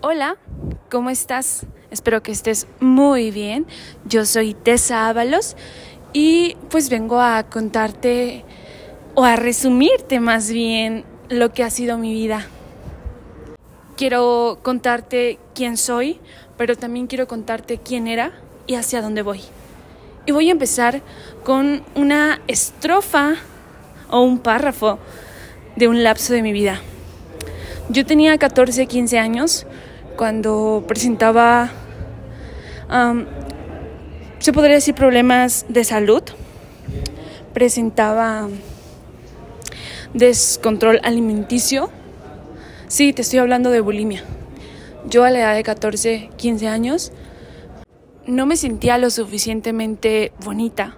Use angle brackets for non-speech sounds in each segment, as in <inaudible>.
Hola, ¿cómo estás? Espero que estés muy bien. Yo soy Tessa Ábalos y pues vengo a contarte o a resumirte más bien lo que ha sido mi vida. Quiero contarte quién soy, pero también quiero contarte quién era y hacia dónde voy. Y voy a empezar con una estrofa o un párrafo de un lapso de mi vida. Yo tenía 14, 15 años cuando presentaba, se podría decir, problemas de salud. Presentaba descontrol alimenticio. Sí, te estoy hablando de bulimia. Yo a la edad de 14, 15 años no me sentía lo suficientemente bonita,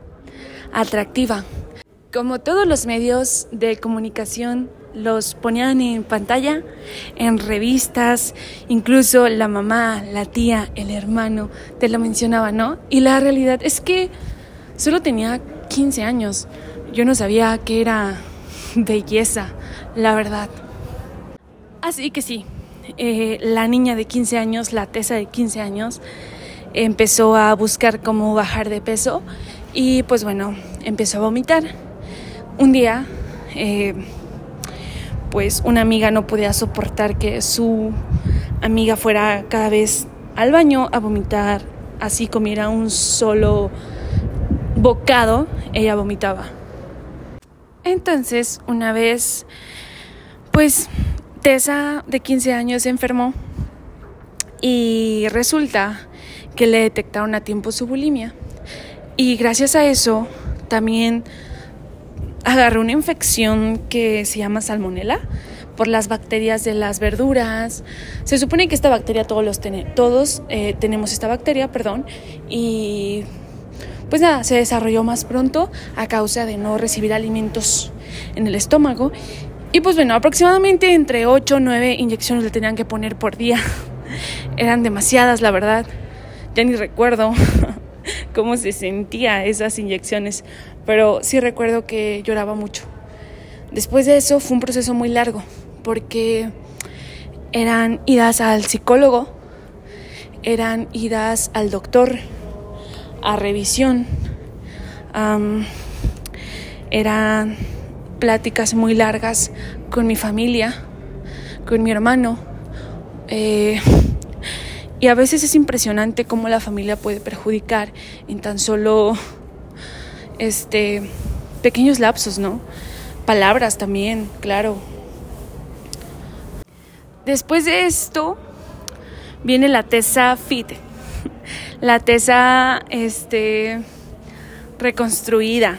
atractiva. Como todos los medios de comunicación los ponían en pantalla, en revistas, incluso la mamá, la tía, el hermano te lo mencionaba, ¿no? Y la realidad es que solo tenía 15 años. Yo no sabía que era <laughs> belleza, la verdad. Así que sí, eh, la niña de 15 años, la tesa de 15 años, empezó a buscar cómo bajar de peso y pues bueno, empezó a vomitar. Un día, eh, pues una amiga no podía soportar que su amiga fuera cada vez al baño a vomitar, así comiera un solo bocado, ella vomitaba. Entonces, una vez, pues Tessa de 15 años se enfermó y resulta que le detectaron a tiempo su bulimia. Y gracias a eso también agarró una infección que se llama salmonela por las bacterias de las verduras. Se supone que esta bacteria todos los todos eh, tenemos esta bacteria, perdón, y pues nada, se desarrolló más pronto a causa de no recibir alimentos en el estómago. Y pues bueno, aproximadamente entre 8 o 9 inyecciones le tenían que poner por día. <laughs> Eran demasiadas, la verdad ya ni recuerdo <laughs> cómo se sentía esas inyecciones, pero sí recuerdo que lloraba mucho. Después de eso fue un proceso muy largo, porque eran idas al psicólogo, eran idas al doctor, a revisión, eran pláticas muy largas con mi familia, con mi hermano. Eh, y a veces es impresionante cómo la familia puede perjudicar en tan solo este pequeños lapsos, ¿no? Palabras también, claro. Después de esto viene la tesa FIT. <laughs> La tesa este reconstruida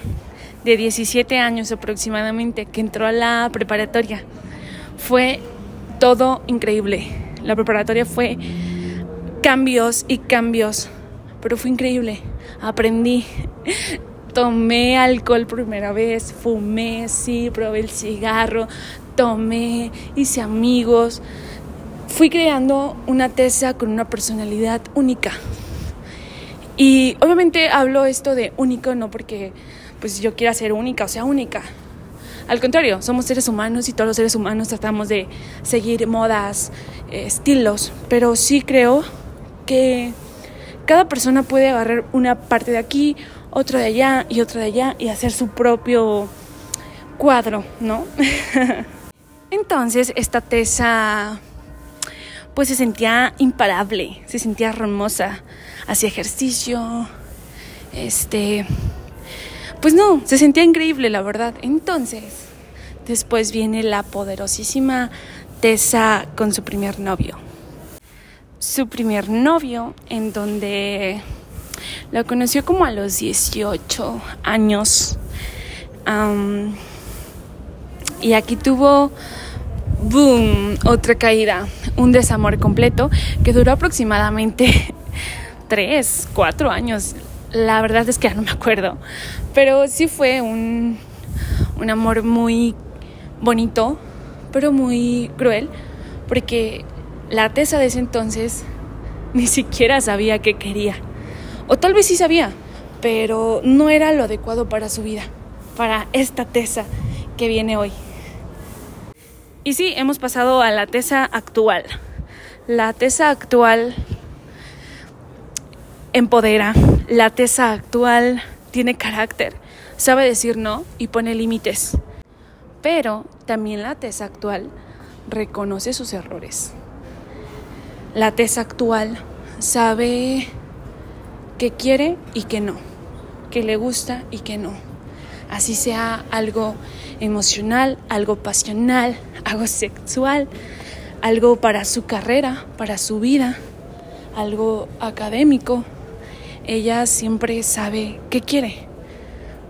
de 17 años aproximadamente que entró a la preparatoria. Fue todo increíble. La preparatoria fue cambios y cambios, pero fue increíble. Aprendí. Tomé alcohol primera vez, fumé, sí, probé el cigarro, tomé, hice amigos. Fui creando una tesa con una personalidad única. Y obviamente hablo esto de único no porque pues yo quiera ser única o sea única. Al contrario, somos seres humanos y todos los seres humanos tratamos de seguir modas, estilos, pero sí creo que cada persona puede agarrar una parte de aquí, otra de allá y otra de allá y hacer su propio cuadro, ¿no? <laughs> Entonces esta tesa pues se sentía imparable, se sentía hermosa, hacía ejercicio, este, pues no, se sentía increíble la verdad. Entonces, después viene la poderosísima Tessa con su primer novio su primer novio, en donde lo conoció como a los 18 años. y aquí tuvo, boom, otra caída, un desamor completo que duró aproximadamente <laughs> 3, 4 años. La verdad es que ya no me acuerdo, pero sí fue un, un amor muy bonito, pero muy cruel, porque la tesa de ese entonces ni siquiera sabía qué quería. O tal vez sí sabía, pero no era lo adecuado para su vida, para esta tesa que viene hoy. Y sí, hemos pasado a la tesa actual, La tesa actual empodera, la tesa actual tiene carácter, sabe decir no y pone límites. Pero también la tesa actual reconoce sus errores. La tesa actual sabe que quiere y que no, que le gusta y que no. Así sea algo emocional, algo pasional, <laughs> algo sexual, algo para su carrera, para su vida, algo académico. Ella siempre sabe qué quiere.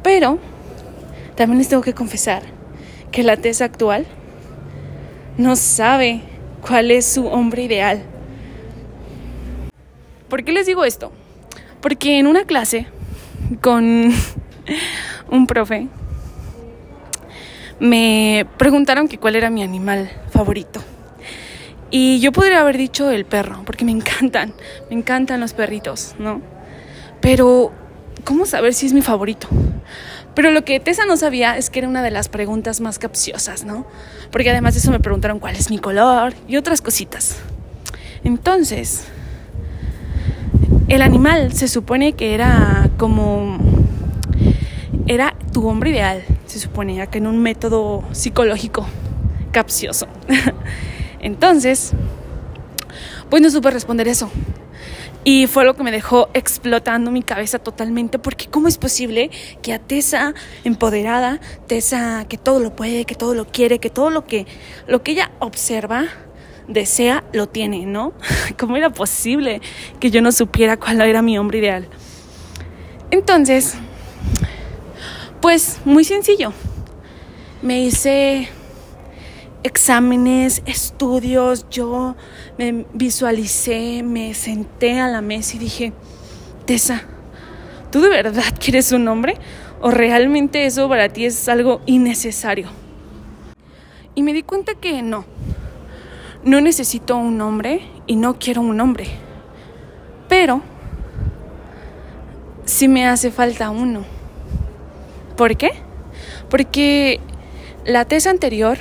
Pero también les tengo que confesar que la tesa actual no sabe cuál es su hombre ideal. ¿Por qué les digo esto? Porque en una clase con <laughs> un profe me preguntaron que cuál era mi animal favorito. Y yo podría haber dicho el perro, porque me encantan, me encantan los perritos, ¿no? Pero, ¿cómo saber si es mi favorito? Pero lo que Tessa no sabía es que era una de las preguntas más capciosas, ¿no? Porque además de eso me preguntaron cuál es mi color y otras cositas. Entonces, el animal se supone que era como... Era tu hombre ideal, se suponía que en un método psicológico capcioso. <laughs> Entonces, pues no supe responder eso. Y fue lo que me dejó explotando mi cabeza totalmente, porque ¿cómo es posible que a Tessa empoderada, Tessa que todo lo puede, que todo lo quiere, que todo lo que, lo que ella observa, desea, lo tiene, ¿no? <laughs> ¿Cómo era posible que yo no supiera cuál era mi hombre ideal? Entonces, pues muy sencillo. Me hice exámenes, estudios, yo me visualicé, me senté a la mesa y dije, Tessa, ¿tú de verdad quieres un hombre? ¿O realmente eso para ti es algo innecesario? Y me di cuenta que no, no necesito un hombre y no quiero un hombre. Pero sí me hace falta uno. ¿Por qué? Porque la tesa anterior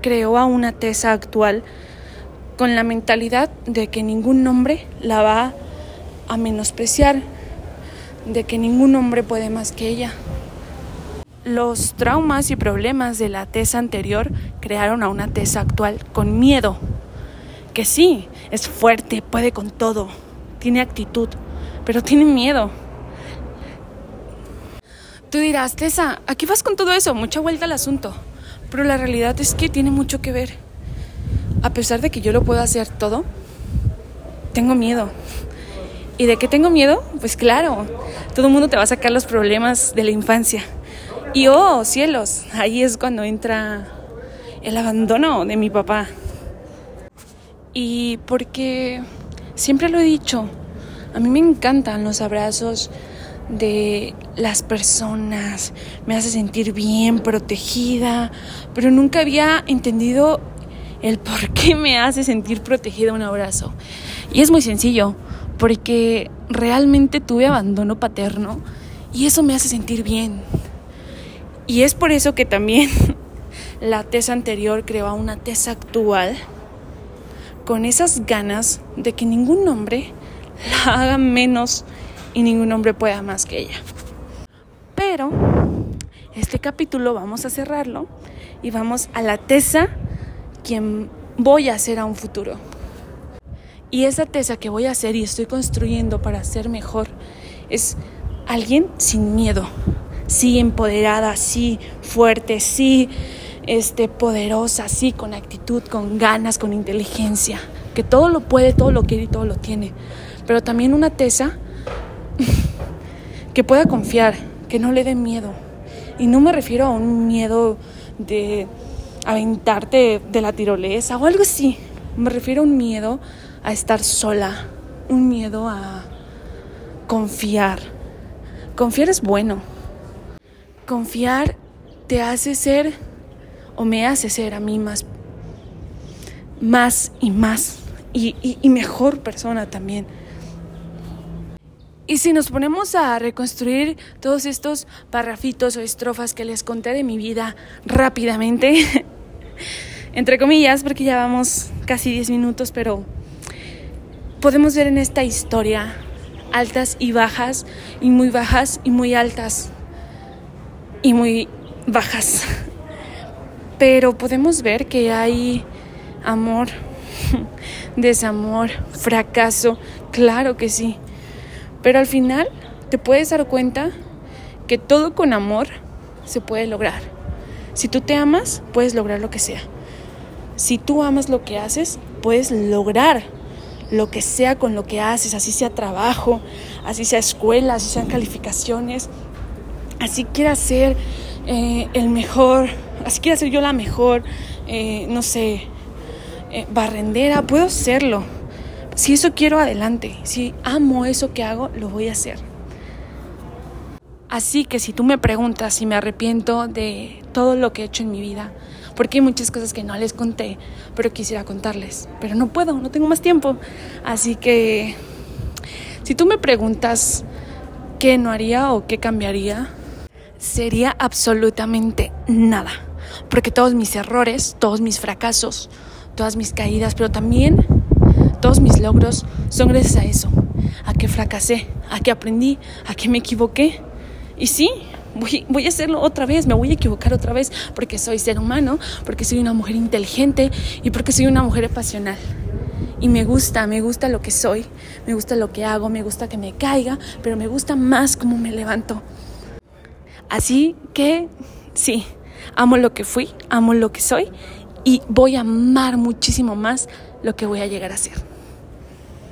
creó a una tesa actual con la mentalidad de que ningún hombre la va a menospreciar, de que ningún hombre puede más que ella. Los traumas y problemas de la tesa anterior crearon a una tesa actual con miedo, que sí, es fuerte, puede con todo, tiene actitud, pero tiene miedo. Tú dirás, Tessa, aquí vas con todo eso, mucha vuelta al asunto. Pero la realidad es que tiene mucho que ver. A pesar de que yo lo puedo hacer todo, tengo miedo. ¿Y de qué tengo miedo? Pues claro, todo el mundo te va a sacar los problemas de la infancia. Y oh, cielos, ahí es cuando entra el abandono de mi papá. Y porque siempre lo he dicho, a mí me encantan los abrazos, de las personas, me hace sentir bien, protegida, pero nunca había entendido el por qué me hace sentir protegida un abrazo. Y es muy sencillo, porque realmente tuve abandono paterno y eso me hace sentir bien. Y es por eso que también <laughs> la tesa anterior creó una tesa actual con esas ganas de que ningún hombre la haga menos y ningún hombre pueda más que ella. Pero este capítulo vamos a cerrarlo y vamos a la tesa quien voy a hacer a un futuro. Y esa tesa que voy a hacer y estoy construyendo para ser mejor es alguien sin miedo, sí empoderada, sí fuerte, sí este poderosa, sí con actitud, con ganas, con inteligencia, que todo lo puede, todo lo quiere y todo lo tiene. Pero también una tesa <laughs> que pueda confiar, que no le dé miedo. Y no me refiero a un miedo de aventarte de la tirolesa o algo así. Me refiero a un miedo a estar sola, un miedo a confiar. Confiar es bueno. Confiar te hace ser o me hace ser a mí más, más y más y, y mejor persona también. Y si nos ponemos a reconstruir todos estos parrafitos o estrofas que les conté de mi vida rápidamente, <laughs> entre comillas, porque ya vamos casi 10 minutos, pero podemos ver en esta historia altas y bajas, y muy bajas y muy altas, y muy bajas. Pero podemos ver que hay amor, <laughs> desamor, fracaso, claro que sí. Pero al final te puedes dar cuenta que todo con amor se puede lograr. Si tú te amas, puedes lograr lo que sea. Si tú amas lo que haces, puedes lograr lo que sea con lo que haces, así sea trabajo, así sea escuela, así sean calificaciones, así quiera ser eh, el mejor, así quiera ser yo la mejor, eh, no sé, eh, barrendera, puedo serlo. Si eso quiero, adelante. Si amo eso que hago, lo voy a hacer. Así que si tú me preguntas si me arrepiento de todo lo que he hecho en mi vida, porque hay muchas cosas que no les conté, pero quisiera contarles, pero no puedo, no tengo más tiempo. Así que si tú me preguntas qué no haría o qué cambiaría, sería absolutamente nada, porque todos mis errores, todos mis fracasos, todas mis caídas, pero también todos mis logros son gracias a eso, a que fracasé, a que aprendí, a que me equivoqué. Y sí, voy, a hacerlo otra vez, me voy a equivocar otra vez porque soy ser humano, porque soy una mujer inteligente y porque soy una mujer pasional. Y me gusta, me gusta lo que soy, me gusta lo que hago, me gusta que me caiga, pero me gusta más cómo me levanto. Así que sí, amo lo que fui, amo lo que soy y voy a amar muchísimo más lo que voy a llegar a ser.